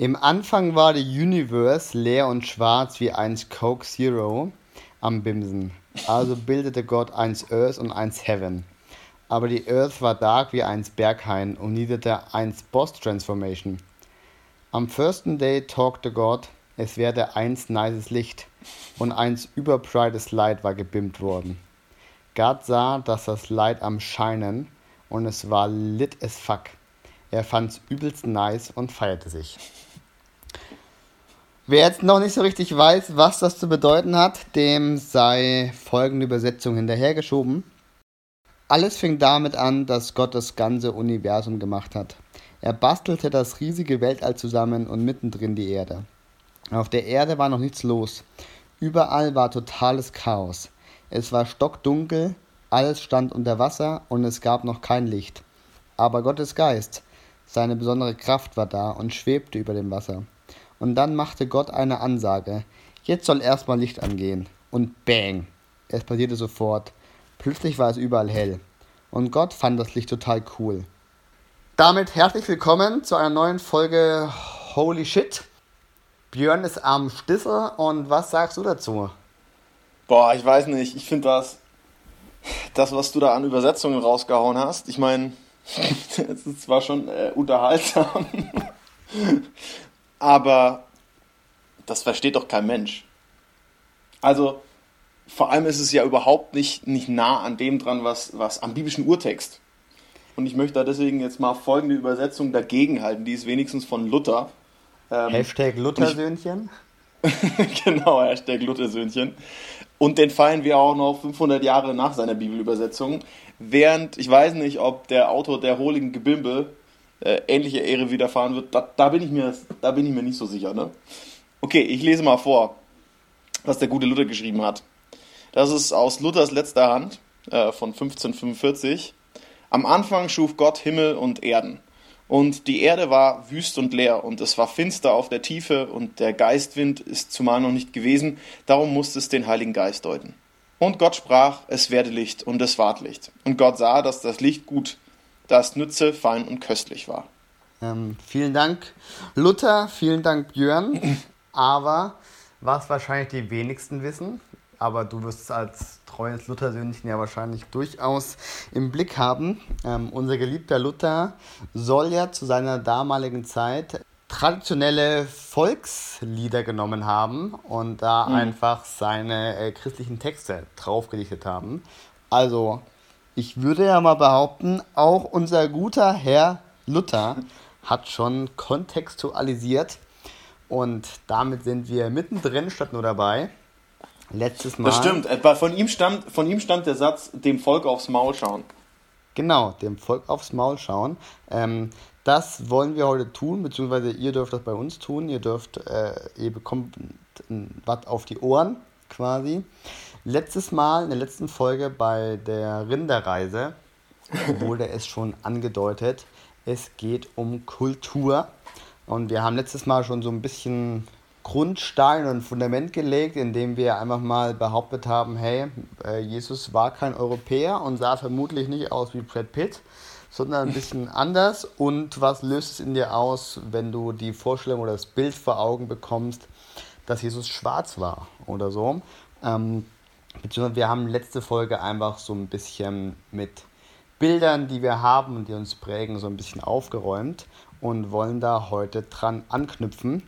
Im Anfang war die Universe leer und schwarz wie eins Coke Zero am Bimsen. Also bildete Gott eins Earth und eins Heaven. Aber die Earth war dark wie eins Berghain und niederte eins Boss Transformation. Am firsten day talkte Gott, es werde eins nices Licht und eins überbrightes Light war gebimmt worden. Gott sah, dass das Light am Scheinen und es war lit as fuck. Er fand's übelst nice und feierte sich. Wer jetzt noch nicht so richtig weiß, was das zu bedeuten hat, dem sei folgende Übersetzung hinterhergeschoben. Alles fing damit an, dass Gott das ganze Universum gemacht hat. Er bastelte das riesige Weltall zusammen und mittendrin die Erde. Auf der Erde war noch nichts los. Überall war totales Chaos. Es war stockdunkel, alles stand unter Wasser und es gab noch kein Licht. Aber Gottes Geist, seine besondere Kraft war da und schwebte über dem Wasser. Und dann machte Gott eine Ansage. Jetzt soll erstmal Licht angehen. Und bang! Es passierte sofort. Plötzlich war es überall hell. Und Gott fand das Licht total cool. Damit herzlich willkommen zu einer neuen Folge Holy Shit. Björn ist am Stissel und was sagst du dazu? Boah, ich weiß nicht. Ich finde das, das, was du da an Übersetzungen rausgehauen hast, ich meine, es zwar schon äh, unterhaltsam, aber das versteht doch kein Mensch. Also, vor allem ist es ja überhaupt nicht, nicht nah an dem dran, was, was am biblischen Urtext. Und ich möchte da deswegen jetzt mal folgende Übersetzung dagegen halten, die ist wenigstens von Luther. Ähm, Hashtag Luthersöhnchen? genau, Hashtag Luthersöhnchen. Und den feiern wir auch noch 500 Jahre nach seiner Bibelübersetzung. Während, ich weiß nicht, ob der Autor der Holigen Gebimbe äh, ähnliche Ehre widerfahren wird, da, da, bin ich mir, da bin ich mir nicht so sicher. Ne? Okay, ich lese mal vor, was der gute Luther geschrieben hat. Das ist aus Luthers letzter Hand äh, von 1545. Am Anfang schuf Gott Himmel und Erden. Und die Erde war wüst und leer, und es war finster auf der Tiefe, und der Geistwind ist zumal noch nicht gewesen, darum musste es den Heiligen Geist deuten. Und Gott sprach, es werde Licht, und es ward Licht. Und Gott sah, dass das Licht gut das nütze, fein und köstlich war. Ähm, vielen Dank, Luther, vielen Dank, Björn. Aber was wahrscheinlich die wenigsten wissen, aber du wirst es als treues Luthersöhnchen ja wahrscheinlich durchaus im Blick haben. Ähm, unser geliebter Luther soll ja zu seiner damaligen Zeit traditionelle Volkslieder genommen haben und da mhm. einfach seine äh, christlichen Texte draufgedichtet haben. Also ich würde ja mal behaupten, auch unser guter Herr Luther hat schon kontextualisiert und damit sind wir mittendrin statt nur dabei. Letztes Mal. Das stimmt. Von ihm stammt, von ihm stammt der Satz, dem Volk aufs Maul schauen. Genau, dem Volk aufs Maul schauen. Ähm, das wollen wir heute tun, beziehungsweise ihr dürft das bei uns tun. Ihr dürft, äh, ihr bekommt was auf die Ohren quasi. Letztes Mal, in der letzten Folge bei der Rinderreise, wurde es schon angedeutet, es geht um Kultur. Und wir haben letztes Mal schon so ein bisschen Grundstein und Fundament gelegt, indem wir einfach mal behauptet haben, hey, äh, Jesus war kein Europäer und sah vermutlich nicht aus wie Brad Pitt, sondern ein bisschen anders. Und was löst es in dir aus, wenn du die Vorstellung oder das Bild vor Augen bekommst, dass Jesus schwarz war oder so? Ähm, Beziehungsweise wir haben letzte Folge einfach so ein bisschen mit Bildern, die wir haben und die uns prägen, so ein bisschen aufgeräumt und wollen da heute dran anknüpfen.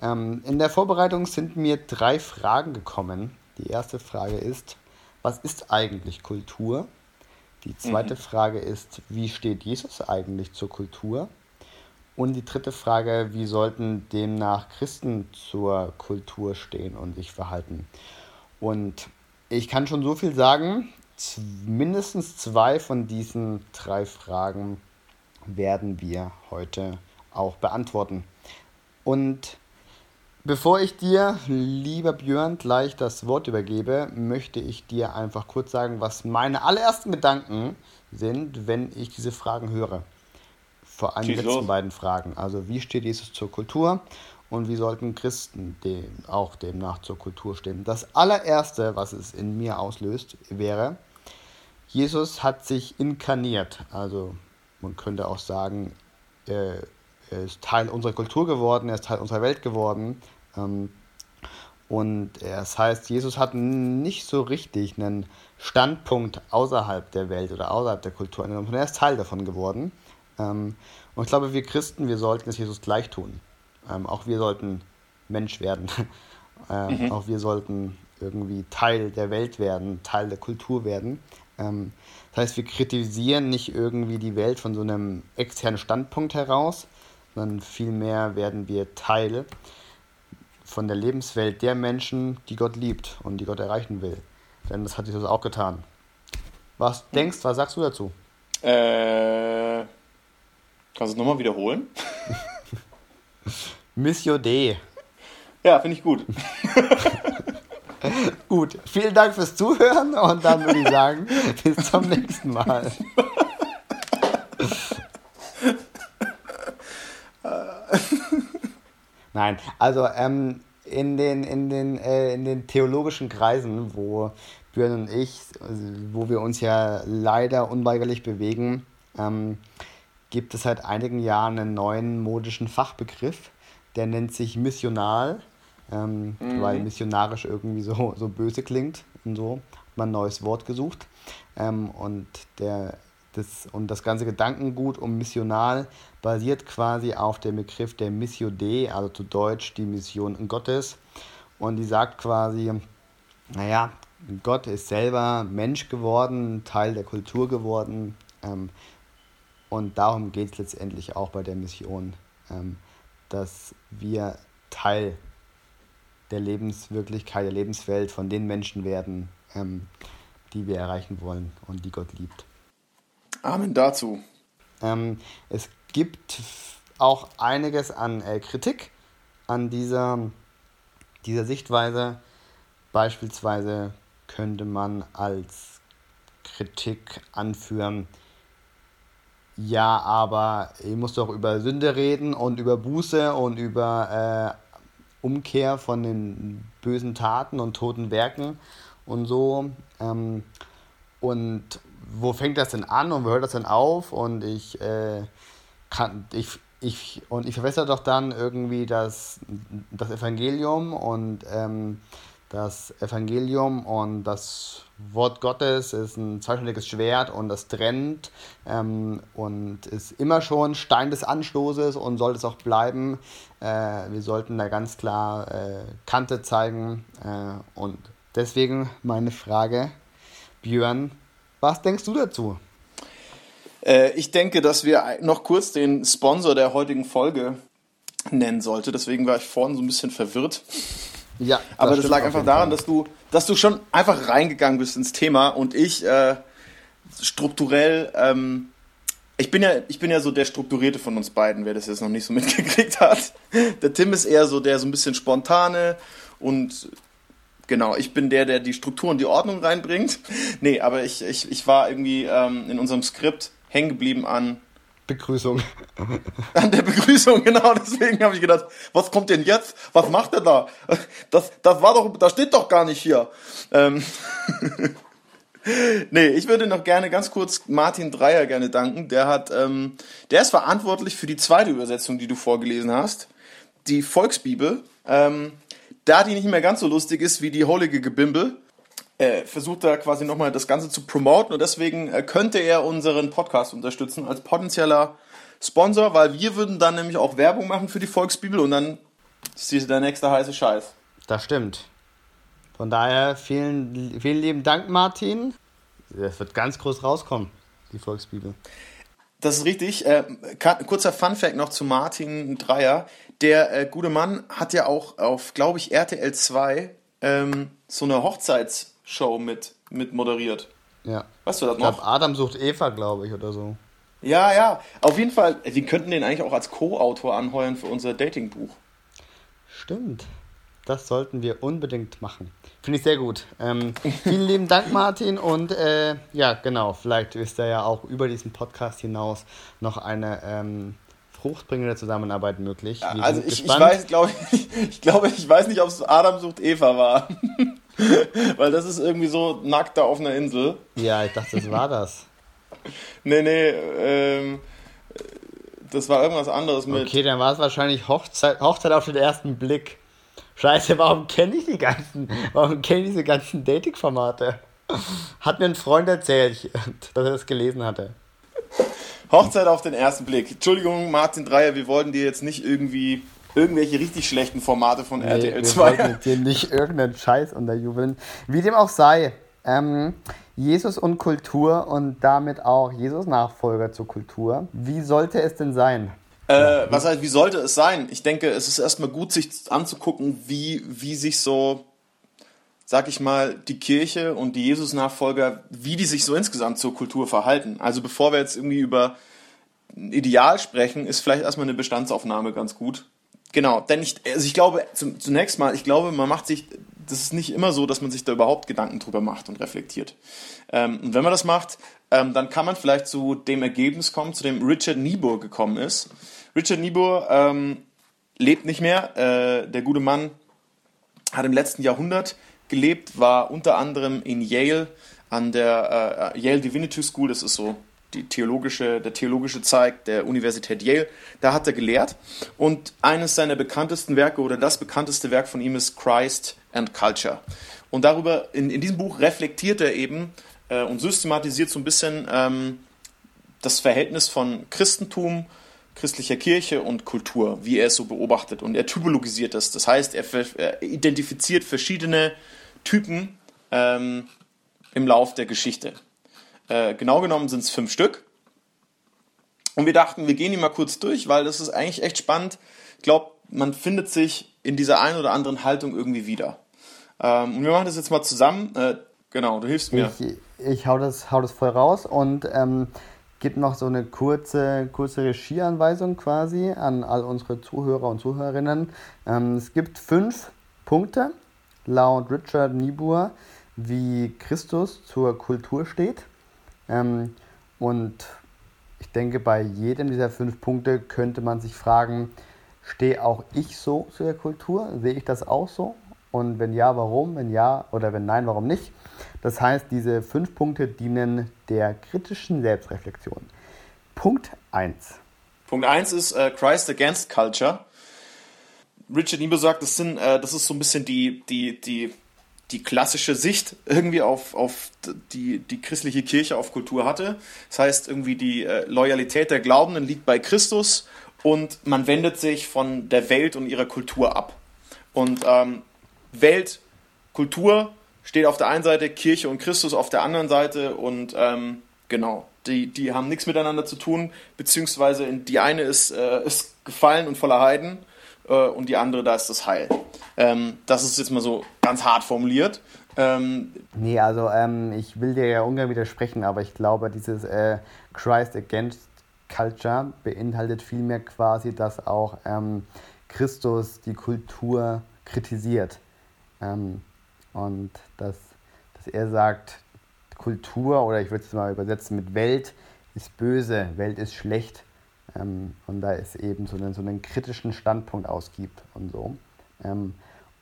Ähm, in der Vorbereitung sind mir drei Fragen gekommen. Die erste Frage ist, was ist eigentlich Kultur? Die zweite mhm. Frage ist, wie steht Jesus eigentlich zur Kultur? Und die dritte Frage, wie sollten demnach Christen zur Kultur stehen und sich verhalten? Und ich kann schon so viel sagen. Mindestens zwei von diesen drei Fragen werden wir heute auch beantworten. Und bevor ich dir, lieber Björn, gleich das Wort übergebe, möchte ich dir einfach kurz sagen, was meine allerersten Gedanken sind, wenn ich diese Fragen höre. Vor allem die letzten los. beiden Fragen. Also, wie steht Jesus zur Kultur und wie sollten Christen dem, auch demnach zur Kultur stehen. Das allererste, was es in mir auslöst, wäre, Jesus hat sich inkarniert. Also man könnte auch sagen, äh, er ist Teil unserer Kultur geworden, er ist Teil unserer Welt geworden. Ähm, und das heißt, Jesus hat nicht so richtig einen Standpunkt außerhalb der Welt oder außerhalb der Kultur sondern er ist Teil davon geworden. Ähm, und ich glaube, wir Christen, wir sollten es Jesus gleich tun. Ähm, auch wir sollten Mensch werden. ähm, mhm. Auch wir sollten irgendwie Teil der Welt werden, Teil der Kultur werden. Ähm, das heißt, wir kritisieren nicht irgendwie die Welt von so einem externen Standpunkt heraus, sondern vielmehr werden wir Teil von der Lebenswelt der Menschen, die Gott liebt und die Gott erreichen will. Denn das hat Jesus auch getan. Was hm. denkst, was sagst du dazu? Äh, kannst du es nochmal wiederholen? Missio D. Ja, finde ich gut. gut, vielen Dank fürs Zuhören und dann würde ich sagen, bis zum nächsten Mal. Nein, also ähm, in den, in den, äh, in den theologischen Kreisen, wo Björn und ich, wo wir uns ja leider unweigerlich bewegen, ähm, gibt es seit einigen Jahren einen neuen modischen Fachbegriff, der nennt sich missional, ähm, mhm. weil missionarisch irgendwie so, so böse klingt und so. Hat man ein neues Wort gesucht. Ähm, und, der, das, und das ganze Gedankengut um missional basiert quasi auf dem Begriff der Missio Dei, also zu Deutsch die Mission Gottes. Und die sagt quasi, naja, Gott ist selber Mensch geworden, Teil der Kultur geworden. Ähm, und darum geht es letztendlich auch bei der Mission, ähm, dass wir Teil der Lebenswirklichkeit, der Lebenswelt von den Menschen werden, ähm, die wir erreichen wollen und die Gott liebt. Amen dazu. Ähm, es gibt auch einiges an äh, Kritik an dieser, dieser Sichtweise. Beispielsweise könnte man als Kritik anführen, ja, aber ich muss doch über Sünde reden und über Buße und über äh, Umkehr von den bösen Taten und toten Werken und so. Ähm, und wo fängt das denn an und wo hört das denn auf? Und ich äh, kann, ich, ich, und ich verwässere doch dann irgendwie das, das Evangelium und ähm, das Evangelium und das Wort Gottes ist ein zweischneidiges Schwert und das trennt ähm, und ist immer schon Stein des Anstoßes und soll es auch bleiben. Äh, wir sollten da ganz klar äh, Kante zeigen äh, und deswegen meine Frage, Björn, was denkst du dazu? Äh, ich denke, dass wir noch kurz den Sponsor der heutigen Folge nennen sollte. Deswegen war ich vorhin so ein bisschen verwirrt. Ja, das aber das lag einfach daran, dass du, dass du schon einfach reingegangen bist ins Thema und ich äh, strukturell, ähm, ich bin ja, ich bin ja so der strukturierte von uns beiden, wer das jetzt noch nicht so mitgekriegt hat. Der Tim ist eher so der so ein bisschen spontane und genau, ich bin der, der die Struktur und die Ordnung reinbringt. Nee, aber ich, ich, ich war irgendwie ähm, in unserem Skript hängen geblieben an Begrüßung. An der Begrüßung, genau. Deswegen habe ich gedacht, was kommt denn jetzt? Was macht er da? Das, das war doch, das steht doch gar nicht hier. Ähm nee, ich würde noch gerne ganz kurz Martin Dreier gerne danken. Der hat, ähm, der ist verantwortlich für die zweite Übersetzung, die du vorgelesen hast, die Volksbibel. Ähm, da die nicht mehr ganz so lustig ist wie die Holige Gebimbel, äh, versucht er quasi nochmal das Ganze zu promoten und deswegen äh, könnte er unseren Podcast unterstützen als potenzieller Sponsor, weil wir würden dann nämlich auch Werbung machen für die Volksbibel und dann ist diese der nächste heiße Scheiß. Das stimmt. Von daher vielen, vielen lieben Dank, Martin. Das wird ganz groß rauskommen, die Volksbibel. Das ist richtig. Äh, kurzer Fun-Fact noch zu Martin Dreier. Der äh, gute Mann hat ja auch auf, glaube ich, RTL 2 ähm, so eine Hochzeits- Show mit, mit moderiert. Ja. Weißt du das noch? Ich glaube, Adam sucht Eva, glaube ich, oder so. Ja, ja. Auf jeden Fall, wir könnten den eigentlich auch als Co-Autor anheuern für unser Datingbuch. Stimmt. Das sollten wir unbedingt machen. Finde ich sehr gut. Ähm, vielen lieben Dank, Martin. Und äh, ja, genau, vielleicht ist da ja auch über diesen Podcast hinaus noch eine ähm, fruchtbringende Zusammenarbeit möglich. Wir also ich, ich, weiß, glaube ich, ich glaube, ich weiß nicht, ob es Adam sucht Eva war. Weil das ist irgendwie so nackt da auf einer Insel. Ja, ich dachte, das war das. nee, nee, ähm, Das war irgendwas anderes mit. Okay, dann war es wahrscheinlich Hochzeit, Hochzeit auf den ersten Blick. Scheiße, warum kenne ich die ganzen, warum kenne ich diese ganzen Dating-Formate? Hat mir ein Freund erzählt, dass er das gelesen hatte. Hochzeit auf den ersten Blick. Entschuldigung, Martin Dreier, wir wollten dir jetzt nicht irgendwie irgendwelche richtig schlechten Formate von nee, RTL 2. Wir wollten dir nicht irgendeinen Scheiß unterjubeln. Wie dem auch sei, ähm, Jesus und Kultur und damit auch Jesus Nachfolger zur Kultur. Wie sollte es denn sein? Äh, was heißt, wie sollte es sein? Ich denke, es ist erstmal gut, sich anzugucken, wie, wie sich so, sag ich mal, die Kirche und die Jesus-Nachfolger, wie die sich so insgesamt zur Kultur verhalten. Also bevor wir jetzt irgendwie über ein Ideal sprechen, ist vielleicht erstmal eine Bestandsaufnahme ganz gut. Genau, denn ich, also ich glaube, zunächst mal, ich glaube, man macht sich, das ist nicht immer so, dass man sich da überhaupt Gedanken drüber macht und reflektiert. Ähm, und wenn man das macht, ähm, dann kann man vielleicht zu dem Ergebnis kommen, zu dem Richard Niebuhr gekommen ist. Richard Niebuhr ähm, lebt nicht mehr. Äh, der gute Mann hat im letzten Jahrhundert gelebt, war unter anderem in Yale an der äh, Yale Divinity School, das ist so die theologische, der theologische Zweig der Universität Yale. Da hat er gelehrt und eines seiner bekanntesten Werke oder das bekannteste Werk von ihm ist Christ and Culture. Und darüber, in, in diesem Buch reflektiert er eben äh, und systematisiert so ein bisschen ähm, das Verhältnis von Christentum, christlicher Kirche und Kultur, wie er es so beobachtet. Und er typologisiert das. Das heißt, er, er identifiziert verschiedene Typen ähm, im Lauf der Geschichte. Äh, genau genommen sind es fünf Stück. Und wir dachten, wir gehen die mal kurz durch, weil das ist eigentlich echt spannend. Ich glaube, man findet sich in dieser einen oder anderen Haltung irgendwie wieder. Ähm, und wir machen das jetzt mal zusammen. Äh, genau, du hilfst mir. Ich, ich hau, das, hau das voll raus und ähm, gebe noch so eine kurze, kurze Regieanweisung quasi an all unsere Zuhörer und Zuhörerinnen. Ähm, es gibt fünf Punkte laut Richard Niebuhr, wie Christus zur Kultur steht. Ähm, und ich denke, bei jedem dieser fünf Punkte könnte man sich fragen, stehe auch ich so zu der Kultur? Sehe ich das auch so? Und wenn ja, warum? Wenn ja oder wenn nein, warum nicht? Das heißt, diese fünf Punkte dienen der kritischen Selbstreflexion. Punkt 1. Punkt 1 ist äh, Christ Against Culture. Richard Niebuhr sagt, das, sind, äh, das ist so ein bisschen die, die, die die klassische Sicht irgendwie auf, auf die, die christliche Kirche, auf Kultur hatte. Das heißt, irgendwie die äh, Loyalität der Glaubenden liegt bei Christus und man wendet sich von der Welt und ihrer Kultur ab. Und ähm, Welt, Kultur steht auf der einen Seite, Kirche und Christus auf der anderen Seite und ähm, genau, die, die haben nichts miteinander zu tun, beziehungsweise die eine ist, äh, ist gefallen und voller Heiden äh, und die andere, da ist das Heil. Ähm, das ist jetzt mal so ganz hart formuliert. Ähm, nee, also ähm, ich will dir ja ungern widersprechen, aber ich glaube, dieses äh, Christ Against Culture beinhaltet vielmehr quasi, dass auch ähm, Christus die Kultur kritisiert. Ähm, und dass, dass er sagt, Kultur, oder ich würde es mal übersetzen mit Welt, ist böse, Welt ist schlecht ähm, und da es eben so einen, so einen kritischen Standpunkt ausgibt und so. Ähm,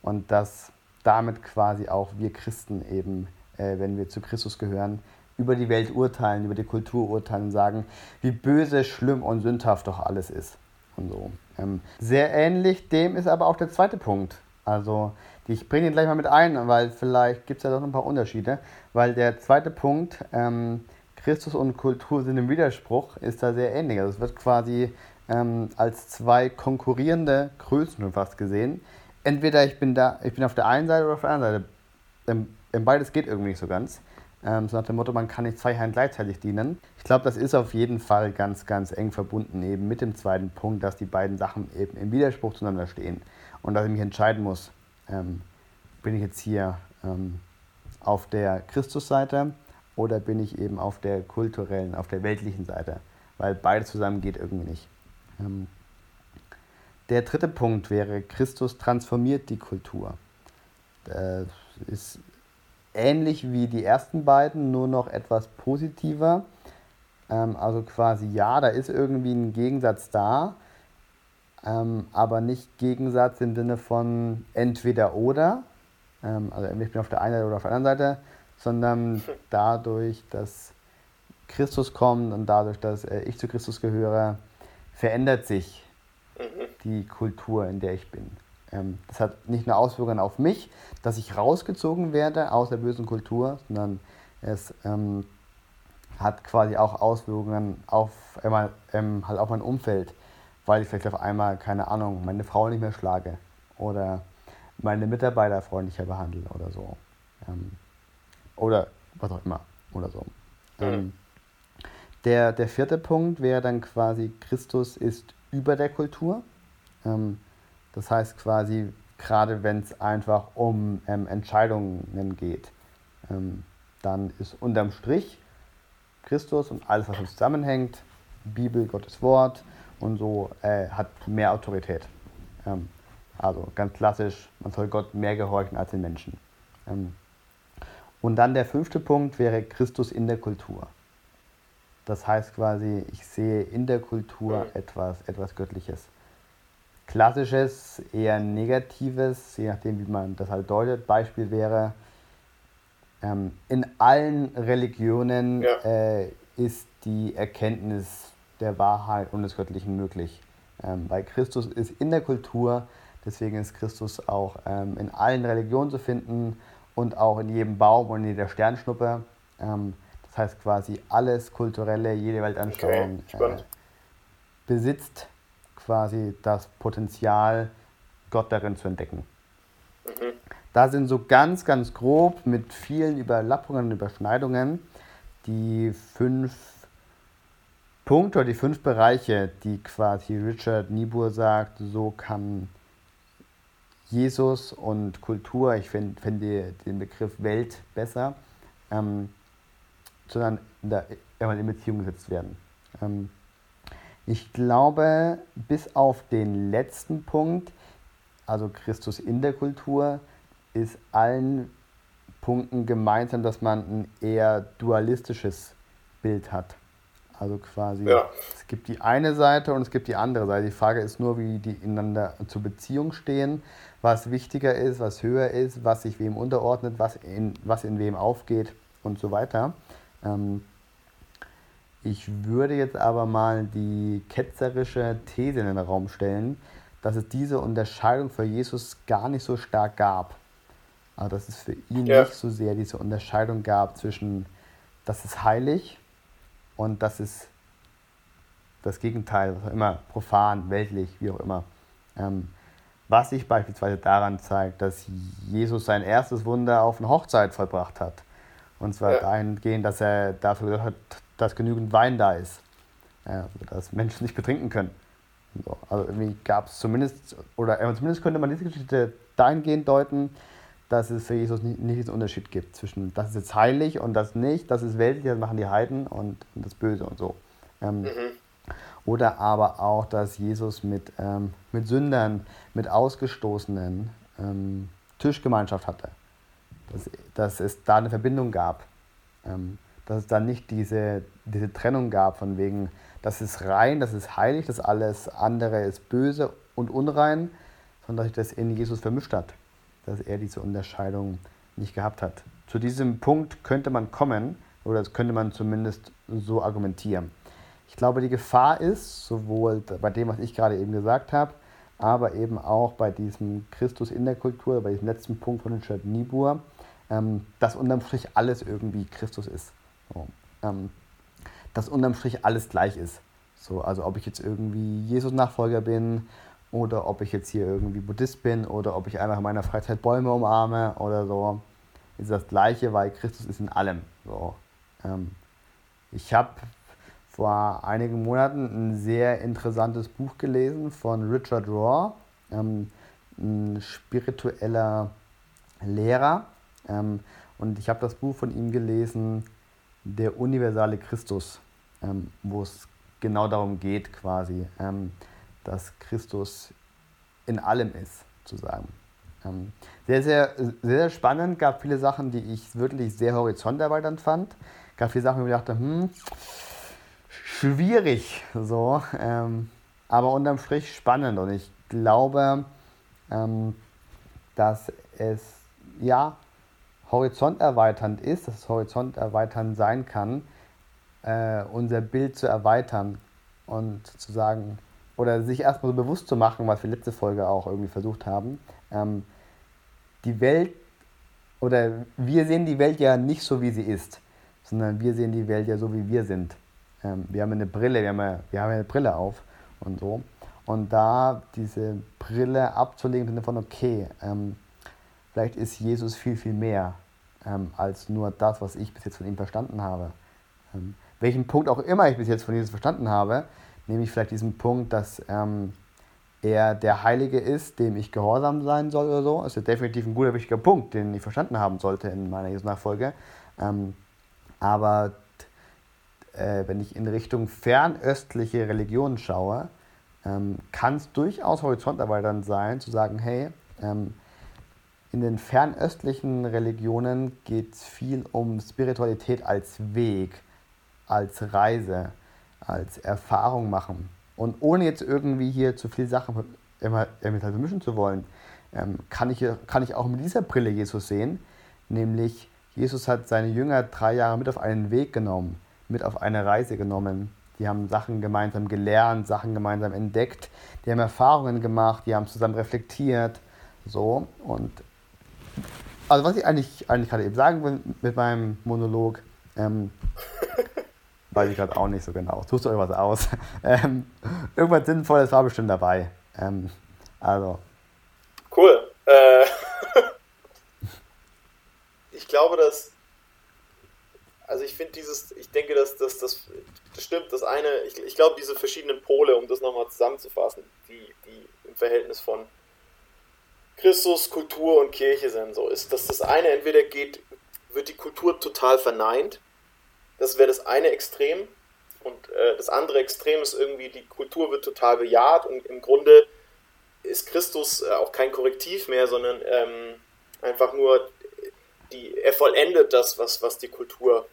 und dass damit quasi auch wir Christen eben, äh, wenn wir zu Christus gehören, über die Welt urteilen, über die Kultur urteilen und sagen, wie böse, schlimm und sündhaft doch alles ist. Und so. Ähm, sehr ähnlich dem ist aber auch der zweite Punkt. Also, ich bringe ihn gleich mal mit ein, weil vielleicht gibt es ja doch ein paar Unterschiede. Weil der zweite Punkt, ähm, Christus und Kultur sind im Widerspruch, ist da sehr ähnlich. Also es wird quasi ähm, als zwei konkurrierende Größen schon fast gesehen. Entweder ich bin da, ich bin auf der einen Seite oder auf der anderen Seite. Ähm, ähm, beides geht irgendwie nicht so ganz. Ähm, so nach dem Motto, man kann nicht zwei Herren gleichzeitig dienen. Ich glaube, das ist auf jeden Fall ganz, ganz eng verbunden eben mit dem zweiten Punkt, dass die beiden Sachen eben im Widerspruch zueinander stehen. Und dass ich mich entscheiden muss, ähm, bin ich jetzt hier ähm, auf der Christusseite oder bin ich eben auf der kulturellen, auf der weltlichen Seite? Weil beides zusammen geht irgendwie nicht. Ähm, der dritte Punkt wäre, Christus transformiert die Kultur. Das ist ähnlich wie die ersten beiden, nur noch etwas positiver. Ähm, also quasi ja, da ist irgendwie ein Gegensatz da, ähm, aber nicht Gegensatz im Sinne von entweder oder. also ich bin auf der einen Seite oder auf der anderen Seite, sondern dadurch, dass Christus kommt und dadurch, dass äh, ich zu Christus gehöre, verändert sich die Kultur, in der ich bin. Ähm, das hat nicht nur Auswirkungen auf mich, dass ich rausgezogen werde aus der bösen Kultur, sondern es ähm, hat quasi auch Auswirkungen auf, äh, ähm, halt auf mein Umfeld, weil ich vielleicht auf einmal, keine Ahnung, meine Frau nicht mehr schlage oder meine Mitarbeiter freundlicher behandle oder so. Ähm, oder was auch immer oder so. Ähm, der, der vierte Punkt wäre dann quasi, Christus ist über der Kultur. Ähm, das heißt quasi, gerade wenn es einfach um ähm, Entscheidungen geht, ähm, dann ist unterm Strich Christus und alles, was zusammenhängt, Bibel, Gottes Wort und so, äh, hat mehr Autorität. Ähm, also ganz klassisch, man soll Gott mehr gehorchen als den Menschen. Ähm, und dann der fünfte Punkt wäre Christus in der Kultur. Das heißt quasi, ich sehe in der Kultur etwas, etwas Göttliches. Klassisches, eher Negatives, je nachdem, wie man das halt deutet. Beispiel wäre, ähm, in allen Religionen ja. äh, ist die Erkenntnis der Wahrheit und des Göttlichen möglich. Ähm, weil Christus ist in der Kultur, deswegen ist Christus auch ähm, in allen Religionen zu finden und auch in jedem Baum und in jeder Sternschnuppe. Ähm, das heißt quasi alles Kulturelle, jede Weltanschauung okay, äh, besitzt quasi das Potenzial, Gott darin zu entdecken. Mhm. Da sind so ganz, ganz grob mit vielen Überlappungen und Überschneidungen die fünf Punkte oder die fünf Bereiche, die quasi Richard Niebuhr sagt, so kann Jesus und Kultur, ich finde find den Begriff Welt besser, ähm, sondern der, in Beziehung gesetzt werden. Ähm, ich glaube, bis auf den letzten Punkt, also Christus in der Kultur, ist allen Punkten gemeinsam, dass man ein eher dualistisches Bild hat. Also quasi, ja. es gibt die eine Seite und es gibt die andere Seite. Die Frage ist nur, wie die ineinander zur Beziehung stehen, was wichtiger ist, was höher ist, was sich wem unterordnet, was in, was in wem aufgeht und so weiter. Ähm, ich würde jetzt aber mal die ketzerische These in den Raum stellen, dass es diese Unterscheidung für Jesus gar nicht so stark gab. Also dass es für ihn ja. nicht so sehr diese Unterscheidung gab zwischen, das ist heilig und das ist das Gegenteil, was auch immer, profan, weltlich, wie auch immer. Ähm, was sich beispielsweise daran zeigt, dass Jesus sein erstes Wunder auf einer Hochzeit vollbracht hat. Und zwar ja. dahingehend, dass er dafür gesorgt hat, dass genügend Wein da ist, ja, dass Menschen sich betrinken können. So, also irgendwie gab es zumindest, oder zumindest könnte man diese Geschichte dahingehend deuten, dass es für Jesus nicht, nicht diesen Unterschied gibt zwischen das ist jetzt heilig und das nicht, das ist weltlich, das machen die Heiden und das Böse und so. Ähm, mhm. Oder aber auch, dass Jesus mit, ähm, mit Sündern, mit Ausgestoßenen ähm, Tischgemeinschaft hatte. Dass, dass es da eine Verbindung gab. Ähm, dass es da nicht diese, diese Trennung gab von wegen, das ist rein, das ist heilig, das alles andere ist böse und unrein, sondern dass sich das in Jesus vermischt hat dass er diese Unterscheidung nicht gehabt hat. Zu diesem Punkt könnte man kommen, oder das könnte man zumindest so argumentieren. Ich glaube, die Gefahr ist, sowohl bei dem, was ich gerade eben gesagt habe, aber eben auch bei diesem Christus in der Kultur, bei diesem letzten Punkt von Richard Niebuhr, ähm, dass unterm Strich alles irgendwie Christus ist. So, ähm, dass unterm Strich alles gleich ist. So, also ob ich jetzt irgendwie Jesus-Nachfolger bin oder ob ich jetzt hier irgendwie Buddhist bin oder ob ich einfach in meiner Freizeit Bäume umarme oder so, ist das Gleiche, weil Christus ist in allem. So. Ähm, ich habe vor einigen Monaten ein sehr interessantes Buch gelesen von Richard Raw, ähm, ein spiritueller Lehrer. Ähm, und ich habe das Buch von ihm gelesen, Der universale Christus, ähm, wo es genau darum geht quasi. Dass Christus in allem ist, zu sagen. Ähm, sehr, sehr, sehr spannend, gab viele Sachen, die ich wirklich sehr horizonterweiternd fand. Gab viele Sachen, wo ich dachte, hm, schwierig, so, ähm, aber unterm Strich spannend und ich glaube, ähm, dass es ja horizonterweiternd ist, dass es horizonterweiternd sein kann, äh, unser Bild zu erweitern und zu sagen, oder sich erstmal so bewusst zu machen, was wir letzte Folge auch irgendwie versucht haben. Ähm, die Welt oder wir sehen die Welt ja nicht so, wie sie ist, sondern wir sehen die Welt ja so, wie wir sind. Ähm, wir haben eine Brille, wir haben, eine, wir haben eine Brille auf und so. Und da diese Brille abzulegen, im von, okay, ähm, vielleicht ist Jesus viel, viel mehr ähm, als nur das, was ich bis jetzt von ihm verstanden habe. Ähm, welchen Punkt auch immer ich bis jetzt von Jesus verstanden habe, nämlich vielleicht diesen Punkt, dass ähm, er der Heilige ist, dem ich gehorsam sein soll oder so, ist ja definitiv ein guter, wichtiger Punkt, den ich verstanden haben sollte in meiner Jesus-Nachfolge. Ähm, aber äh, wenn ich in Richtung fernöstliche Religionen schaue, ähm, kann es durchaus horizonterweiternd sein, zu sagen, hey, ähm, in den fernöstlichen Religionen geht es viel um Spiritualität als Weg, als Reise, als Erfahrung machen. Und ohne jetzt irgendwie hier zu viel Sachen immer, immer mischen zu wollen, ähm, kann, ich, kann ich auch mit dieser Brille Jesus sehen, nämlich Jesus hat seine Jünger drei Jahre mit auf einen Weg genommen, mit auf eine Reise genommen. Die haben Sachen gemeinsam gelernt, Sachen gemeinsam entdeckt, die haben Erfahrungen gemacht, die haben zusammen reflektiert. So, und also was ich eigentlich, eigentlich gerade eben sagen will mit meinem Monolog, ähm, weiß ich gerade auch nicht so genau. Tust du euch was aus? Ähm, irgendwas Sinnvolles war bestimmt dabei. Ähm, also. Cool. Äh, ich glaube, dass. Also ich finde dieses, ich denke, dass, dass das stimmt. Das eine, ich, ich glaube, diese verschiedenen Pole, um das nochmal zusammenzufassen, die, die im Verhältnis von Christus, Kultur und Kirche sind, so ist, dass das eine entweder geht, wird die Kultur total verneint das wäre das eine Extrem. Und äh, das andere Extrem ist irgendwie, die Kultur wird total bejaht und im Grunde ist Christus äh, auch kein Korrektiv mehr, sondern ähm, einfach nur, die, er vollendet das, was, was, die Kultur,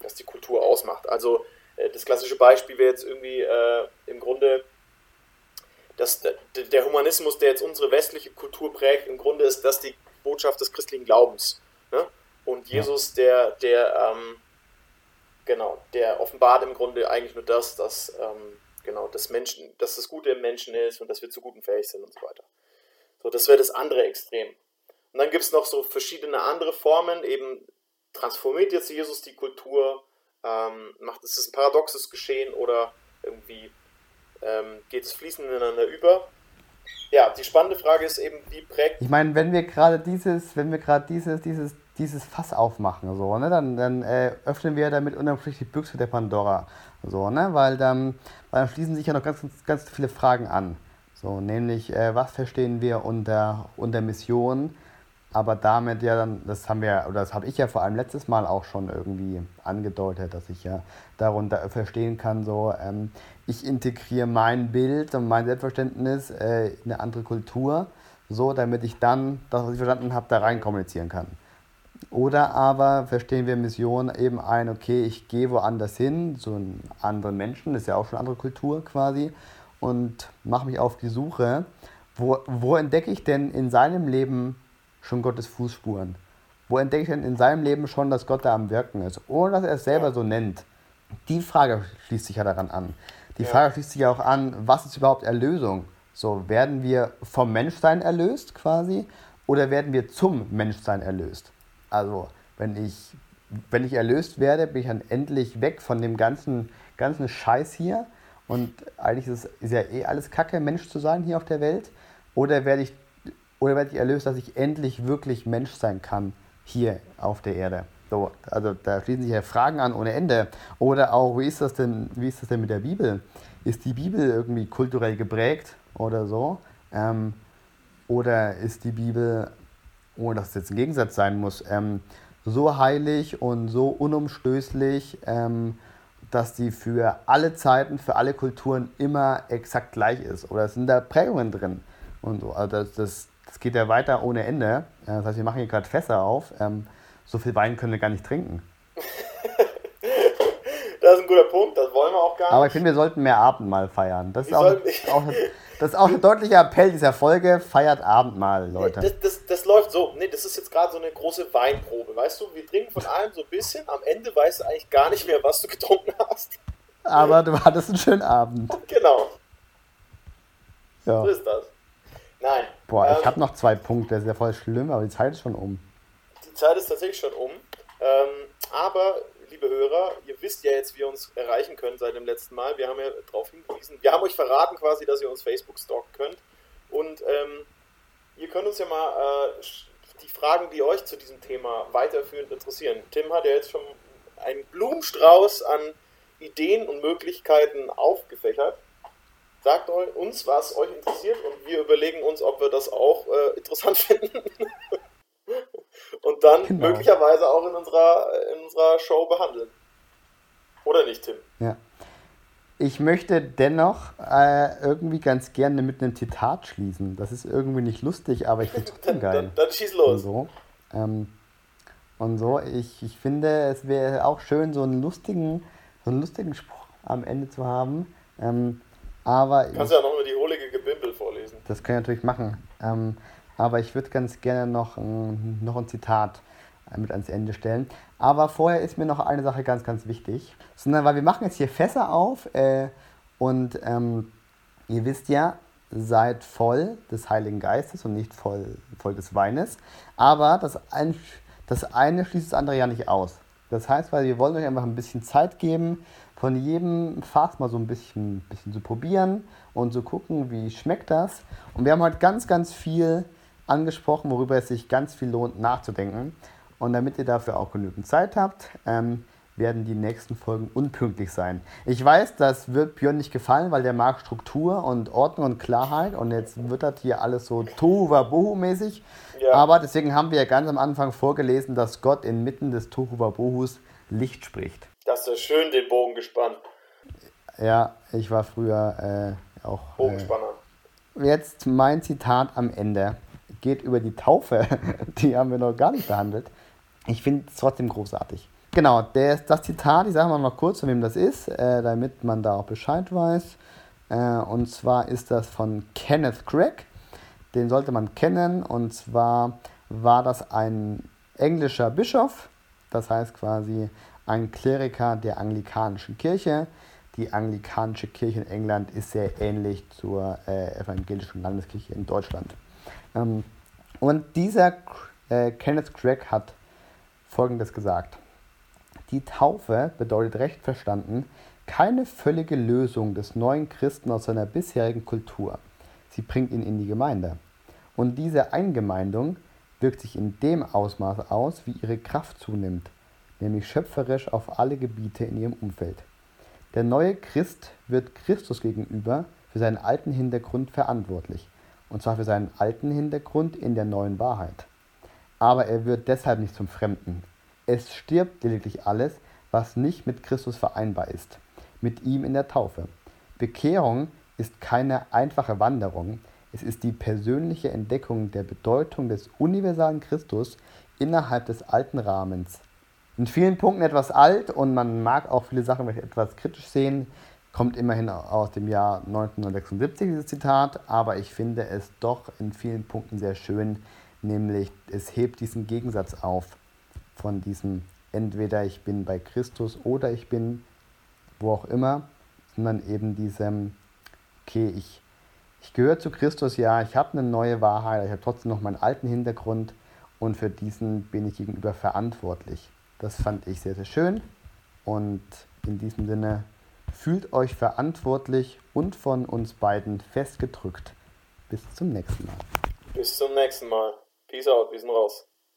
was die Kultur ausmacht. Also äh, das klassische Beispiel wäre jetzt irgendwie äh, im Grunde, dass der Humanismus, der jetzt unsere westliche Kultur prägt, im Grunde ist das die Botschaft des christlichen Glaubens. Ne? Und Jesus, der, der ähm, Genau, der offenbart im Grunde eigentlich nur das, dass, ähm, genau, das Menschen, dass das Gute im Menschen ist und dass wir zu Guten fähig sind und so weiter. So, das wäre das andere Extrem. Und dann gibt es noch so verschiedene andere Formen, eben transformiert jetzt Jesus die Kultur, ähm, macht es ein paradoxes Geschehen oder irgendwie ähm, geht es fließend ineinander über. Ja, die spannende Frage ist eben, wie prägt. Ich meine, wenn wir gerade dieses, wenn wir gerade dieses, dieses dieses Fass aufmachen, so, ne? dann, dann äh, öffnen wir damit unterm Strich die Büchse der Pandora, so, ne? weil, dann, weil dann schließen sich ja noch ganz, ganz, ganz viele Fragen an. So, nämlich, äh, was verstehen wir unter, unter Mission, aber damit ja dann, das haben wir, oder das habe ich ja vor allem letztes Mal auch schon irgendwie angedeutet, dass ich ja darunter verstehen kann, so, ähm, ich integriere mein Bild und mein Selbstverständnis äh, in eine andere Kultur, so, damit ich dann das, was ich verstanden habe, da rein kommunizieren kann. Oder aber verstehen wir Mission eben ein, okay, ich gehe woanders hin, zu einem anderen Menschen, das ist ja auch schon eine andere Kultur quasi, und mache mich auf die Suche, wo, wo entdecke ich denn in seinem Leben schon Gottes Fußspuren? Wo entdecke ich denn in seinem Leben schon, dass Gott da am Wirken ist, ohne dass er es selber so nennt? Die Frage schließt sich ja daran an. Die Frage schließt sich ja auch an, was ist überhaupt Erlösung? So, werden wir vom Menschsein erlöst quasi oder werden wir zum Menschsein erlöst? Also, wenn ich, wenn ich erlöst werde, bin ich dann endlich weg von dem ganzen, ganzen Scheiß hier. Und eigentlich ist, es, ist ja eh alles Kacke, Mensch zu sein hier auf der Welt. Oder werde ich, oder werde ich erlöst, dass ich endlich wirklich Mensch sein kann hier auf der Erde? So, also da schließen sich ja Fragen an ohne Ende. Oder auch, wie ist das denn, wie ist das denn mit der Bibel? Ist die Bibel irgendwie kulturell geprägt oder so? Ähm, oder ist die Bibel ohne dass es jetzt ein Gegensatz sein muss, ähm, so heilig und so unumstößlich, ähm, dass die für alle Zeiten, für alle Kulturen immer exakt gleich ist. Oder sind da Prägungen drin? Und so. Also das, das, das geht ja weiter ohne Ende. Das heißt, wir machen hier gerade Fässer auf. Ähm, so viel Wein können wir gar nicht trinken. das ist ein guter Punkt, das wollen wir auch gar nicht. Aber ich finde, wir sollten mehr Abendmahl feiern. Das ist auch, auch, das ist auch ein deutlicher Appell dieser Folge. Feiert Abendmahl, Leute. Das, das, läuft so. Nee, das ist jetzt gerade so eine große Weinprobe. Weißt du, wir trinken von allem so ein bisschen. Am Ende weißt du eigentlich gar nicht mehr, was du getrunken hast. Aber du hattest einen schönen Abend. Genau. Ja. So ist das. Nein. Boah, ich ähm, habe noch zwei Punkte, das ist ja voll schlimm, aber die Zeit ist schon um. Die Zeit ist tatsächlich schon um. Ähm, aber, liebe Hörer, ihr wisst ja jetzt, wie ihr uns erreichen könnt seit dem letzten Mal. Wir haben ja darauf hingewiesen. Wir haben euch verraten quasi, dass ihr uns Facebook stalken könnt. Und ähm, ihr könnt uns ja mal äh, die Fragen, die euch zu diesem Thema weiterführend interessieren. Tim hat ja jetzt schon einen Blumenstrauß an Ideen und Möglichkeiten aufgefächert. Sagt uns, was euch interessiert und wir überlegen uns, ob wir das auch äh, interessant finden. und dann genau. möglicherweise auch in unserer, in unserer Show behandeln. Oder nicht, Tim? Ja. Ich möchte dennoch äh, irgendwie ganz gerne mit einem Zitat schließen. Das ist irgendwie nicht lustig, aber ich finde es geil. Dann, dann, schieß los. Und so, ähm, und so ich, ich finde, es wäre auch schön, so einen lustigen, so einen lustigen Spruch am Ende zu haben. Ähm, aber Kannst du ja noch mal die hohlige Gebimbel vorlesen. Das kann ich natürlich machen. Ähm, aber ich würde ganz gerne noch, noch ein Zitat mit ans Ende stellen. Aber vorher ist mir noch eine Sache ganz, ganz wichtig. Sondern, weil wir machen jetzt hier Fässer auf äh, und ähm, ihr wisst ja, seid voll des Heiligen Geistes und nicht voll, voll des Weines. Aber das, ein, das eine schließt das andere ja nicht aus. Das heißt, weil wir wollen euch einfach ein bisschen Zeit geben, von jedem Fass mal so ein bisschen, bisschen zu probieren und zu gucken, wie schmeckt das. Und wir haben heute ganz, ganz viel angesprochen, worüber es sich ganz viel lohnt nachzudenken. Und damit ihr dafür auch genügend Zeit habt, ähm, werden die nächsten Folgen unpünktlich sein. Ich weiß, das wird Björn nicht gefallen, weil der mag Struktur und Ordnung und Klarheit und jetzt wird das hier alles so Tohuwabohu-mäßig. Ja. Aber deswegen haben wir ja ganz am Anfang vorgelesen, dass Gott inmitten des Tohuwabohus Licht spricht. Das ist schön den Bogen gespannt. Ja, ich war früher äh, auch. Bogenspanner. Äh, jetzt mein Zitat am Ende geht über die Taufe. Die haben wir noch gar nicht behandelt. Ich finde es trotzdem großartig. Genau, der, das Zitat, ich sage mal noch kurz, von wem das ist, äh, damit man da auch Bescheid weiß. Äh, und zwar ist das von Kenneth Craig. Den sollte man kennen. Und zwar war das ein englischer Bischof, das heißt quasi ein Kleriker der anglikanischen Kirche. Die anglikanische Kirche in England ist sehr ähnlich zur äh, evangelischen Landeskirche in Deutschland. Ähm, und dieser äh, Kenneth Craig hat Folgendes gesagt. Die Taufe bedeutet recht verstanden keine völlige Lösung des neuen Christen aus seiner bisherigen Kultur. Sie bringt ihn in die Gemeinde. Und diese Eingemeindung wirkt sich in dem Ausmaß aus, wie ihre Kraft zunimmt, nämlich schöpferisch auf alle Gebiete in ihrem Umfeld. Der neue Christ wird Christus gegenüber für seinen alten Hintergrund verantwortlich, und zwar für seinen alten Hintergrund in der neuen Wahrheit. Aber er wird deshalb nicht zum Fremden, es stirbt lediglich alles, was nicht mit Christus vereinbar ist, mit ihm in der Taufe. Bekehrung ist keine einfache Wanderung, es ist die persönliche Entdeckung der Bedeutung des universalen Christus innerhalb des alten Rahmens. In vielen Punkten etwas alt und man mag auch viele Sachen etwas kritisch sehen, kommt immerhin aus dem Jahr 1976 dieses Zitat, aber ich finde es doch in vielen Punkten sehr schön, nämlich es hebt diesen Gegensatz auf von diesem entweder ich bin bei Christus oder ich bin wo auch immer, sondern eben diesem, okay, ich, ich gehöre zu Christus, ja, ich habe eine neue Wahrheit, ich habe trotzdem noch meinen alten Hintergrund und für diesen bin ich gegenüber verantwortlich. Das fand ich sehr, sehr schön und in diesem Sinne fühlt euch verantwortlich und von uns beiden festgedrückt. Bis zum nächsten Mal. Bis zum nächsten Mal. Peace out, wir sind raus.